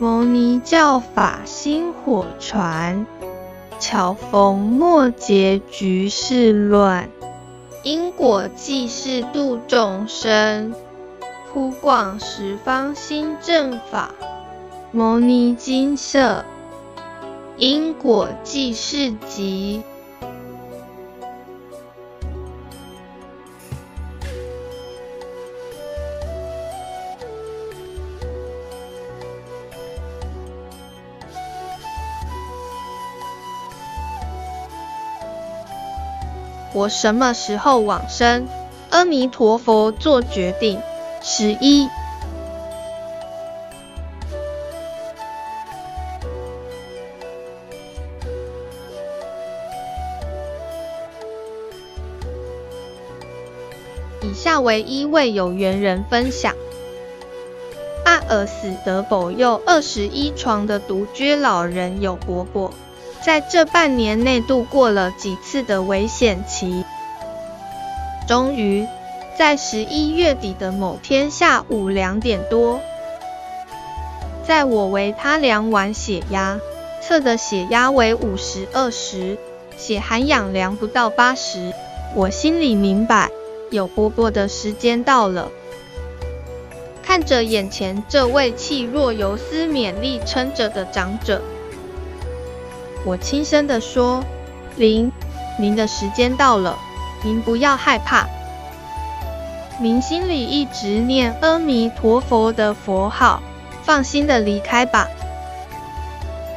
牟尼教法薪火传，巧逢末劫局势乱。因果济世度众生，普广十方心正法。牟尼精舍，因果济世集。我什么时候往生？阿弥陀佛做决定。十一。以下为一位有缘人分享：阿尔死得保佑二十一床的独居老人有伯伯。在这半年内度过了几次的危险期，终于在十一月底的某天下午两点多，在我为他量完血压，测的血压为五十二时，血含氧量不到八十，我心里明白，有波波的时间到了。看着眼前这位气若游丝勉力撑着的长者。我轻声地说：“您，您的时间到了，您不要害怕。您心里一直念阿弥陀佛的佛号，放心的离开吧。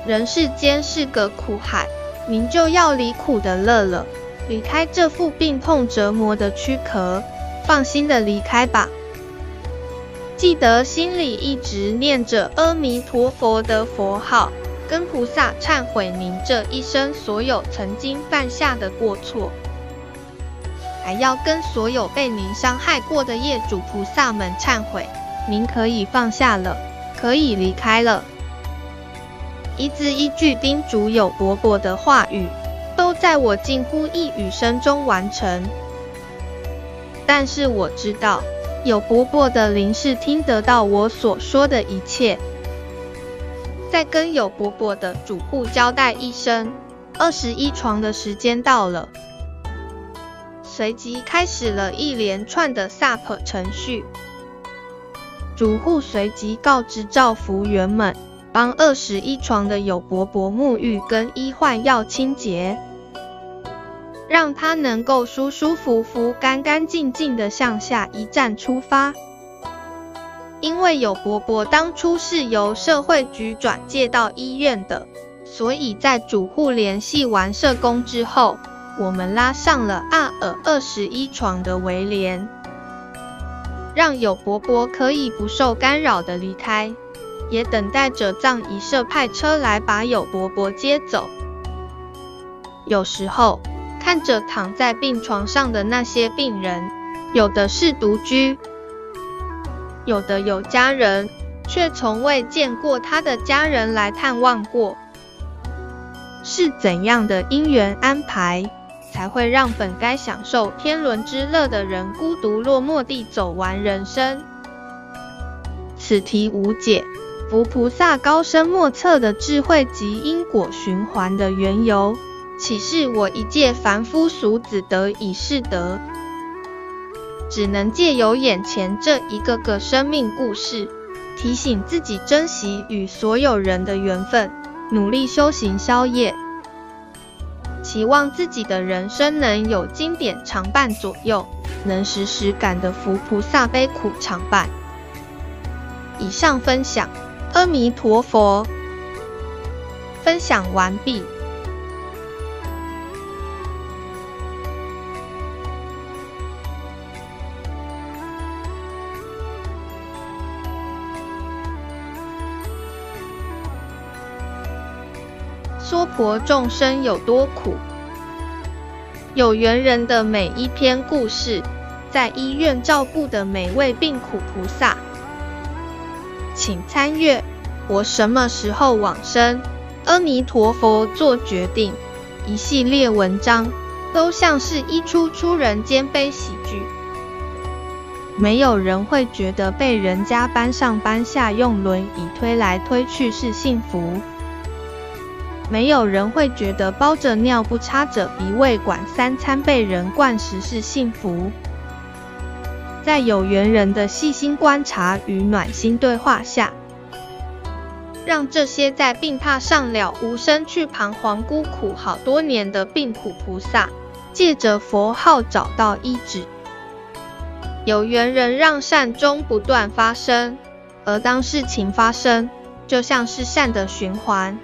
人世间是个苦海，您就要离苦的乐了，离开这副病痛折磨的躯壳，放心的离开吧。记得心里一直念着阿弥陀佛的佛号。”跟菩萨忏悔您这一生所有曾经犯下的过错，还要跟所有被您伤害过的业主菩萨们忏悔。您可以放下了，可以离开了。一字一句叮嘱有伯伯的话语，都在我近乎一语声中完成。但是我知道，有伯伯的灵是听得到我所说的一切。再跟有伯伯的主户交代一声，二十一床的时间到了。随即开始了一连串的 SUP 程序。主户随即告知照服员们，帮二十一床的有伯伯沐浴跟医换药清洁，让他能够舒舒服服、干干净净的向下一站出发。因为有伯伯当初是由社会局转介到医院的，所以在主户联系完社工之后，我们拉上了阿尔二十一床的围帘，让有伯伯可以不受干扰的离开，也等待着葬仪社派车来把有伯伯接走。有时候看着躺在病床上的那些病人，有的是独居。有的有家人，却从未见过他的家人来探望过。是怎样的因缘安排，才会让本该享受天伦之乐的人孤独落寞地走完人生？此题无解。佛菩萨高深莫测的智慧及因果循环的缘由，岂是我一介凡夫俗子得以识得？只能借由眼前这一个个生命故事，提醒自己珍惜与所有人的缘分，努力修行消业，期望自己的人生能有经典常伴左右，能时时感得福菩萨悲苦常伴。以上分享，阿弥陀佛。分享完毕。娑婆众生有多苦？有缘人的每一篇故事，在医院照顾的每位病苦菩萨，请参阅。我什么时候往生？阿弥陀佛做决定。一系列文章，都像是一出出人间悲喜剧。没有人会觉得被人家搬上搬下、用轮椅推来推去是幸福。没有人会觉得包着尿布、插着鼻胃管、三餐被人灌食是幸福。在有缘人的细心观察与暖心对话下，让这些在病榻上了无生趣、彷徨孤苦好多年的病苦菩萨，借着佛号找到医治。有缘人让善终不断发生，而当事情发生，就像是善的循环。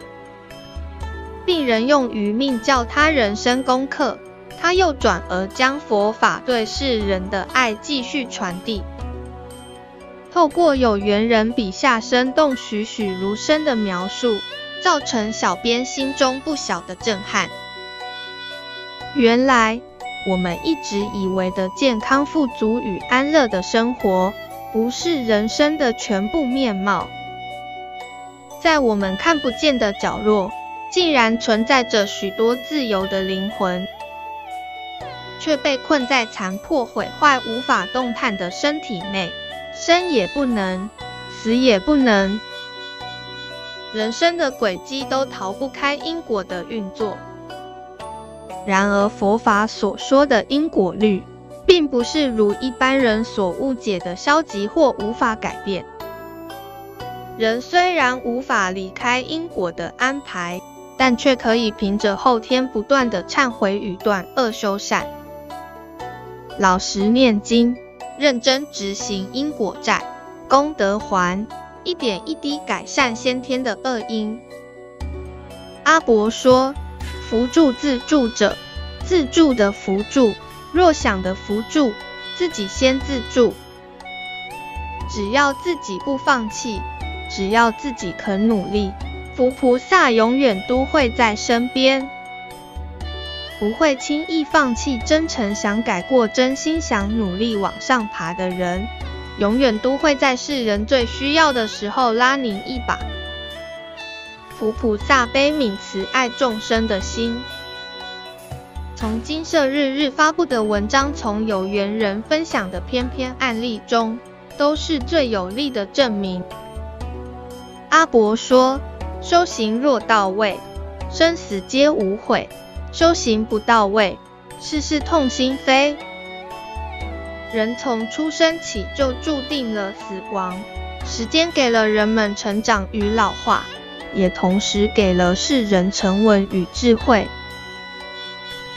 病人用余命教他人生功课。他又转而将佛法对世人的爱继续传递，透过有缘人笔下生动栩栩如生的描述，造成小编心中不小的震撼。原来我们一直以为的健康富足与安乐的生活，不是人生的全部面貌。在我们看不见的角落，竟然存在着许多自由的灵魂。却被困在残破毁坏、无法动弹的身体内，生也不能，死也不能。人生的轨迹都逃不开因果的运作。然而，佛法所说的因果律，并不是如一般人所误解的消极或无法改变。人虽然无法离开因果的安排，但却可以凭着后天不断的忏悔与断恶修善。老实念经，认真执行因果债，功德还，一点一滴改善先天的恶因。阿伯说：“扶助自助者，自助的扶助，若想的扶助，自己先自助。只要自己不放弃，只要自己肯努力，佛菩萨永远都会在身边。”不会轻易放弃真诚想改过、真心想努力往上爬的人，永远都会在世人最需要的时候拉您一把。佛菩萨悲悯慈爱众生的心，从金色日日发布的文章，从有缘人分享的篇篇案例中，都是最有力的证明。阿伯说：“修行若到位，生死皆无悔。”修行不到位，事事痛心扉。人从出生起就注定了死亡，时间给了人们成长与老化，也同时给了世人沉稳与智慧。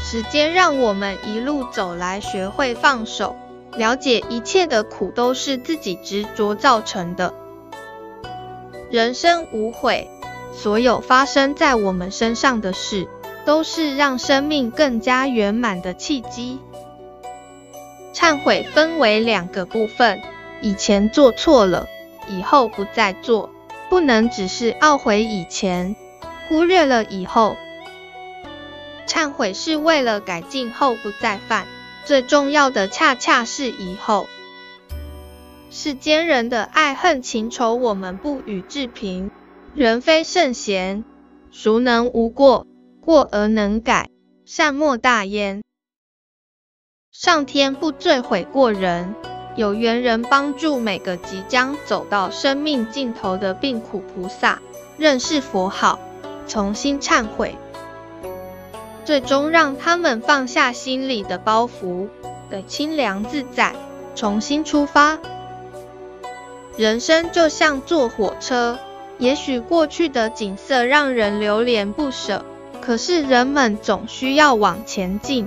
时间让我们一路走来，学会放手，了解一切的苦都是自己执着造成的。人生无悔，所有发生在我们身上的事，都是让生命更加圆满的契机。忏悔分为两个部分：以前做错了，以后不再做。不能只是懊悔以前，忽略了以后。忏悔是为了改进后不再犯，最重要的恰恰是以后。世间人的爱恨情仇，我们不予置评。人非圣贤，孰能无过？过而能改，善莫大焉。上天不坠悔过人，有缘人帮助每个即将走到生命尽头的病苦菩萨，认识佛好，重新忏悔，最终让他们放下心里的包袱，得清凉自在，重新出发。人生就像坐火车，也许过去的景色让人流连不舍。可是人们总需要往前进，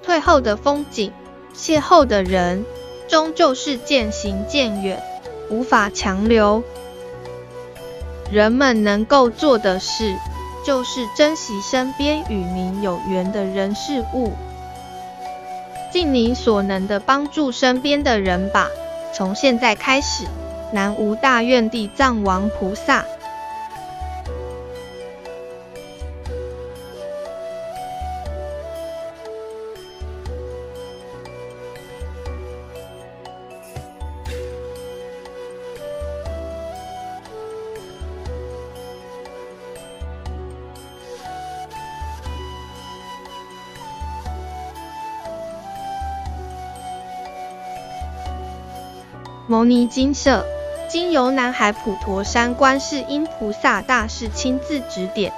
退后的风景，邂逅的人，终究是渐行渐远，无法强留。人们能够做的事，就是珍惜身边与您有缘的人事物，尽您所能的帮助身边的人吧。从现在开始，南无大愿地藏王菩萨。摩尼金色经由南海普陀山观世音菩萨大士亲自指点，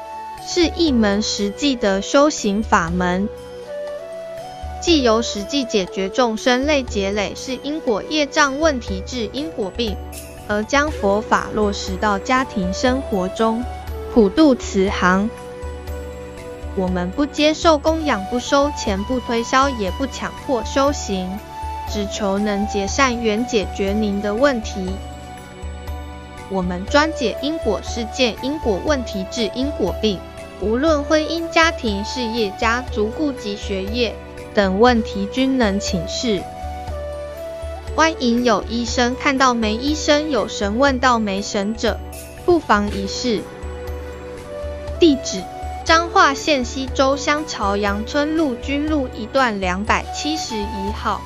是一门实际的修行法门，既由实际解决众生累劫累世因果业障问题治因果病，而将佛法落实到家庭生活中，普渡慈航。我们不接受供养，不收钱，不推销，也不强迫修行。只求能结善缘，解决您的问题。我们专解因果事件、因果问题、治因果病，无论婚姻、家庭、事业、家族、顾及学业等问题，均能请示。欢迎有医生看到没医生，有神问到没神者，不妨一试。地址：彰化县溪州乡朝阳村陆军路一段两百七十一号。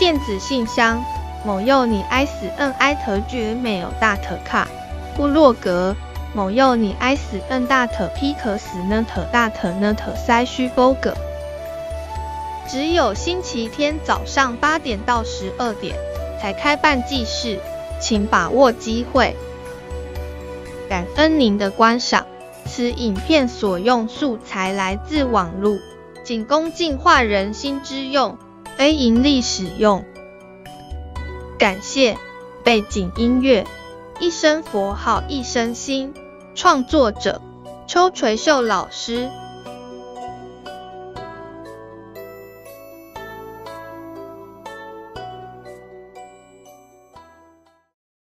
电子信箱：某幼你爱死恩爱特绝没有大特卡。部落格：某幼你爱死恩大特皮克斯呢特大特呢特塞须波格。只有星期天早上八点到十二点才开办济世，请把握机会。感恩您的观赏，此影片所用素材来自网络，仅供净化人心之用。非盈利使用，感谢背景音乐《一声佛号一声心》，创作者邱垂秀老师。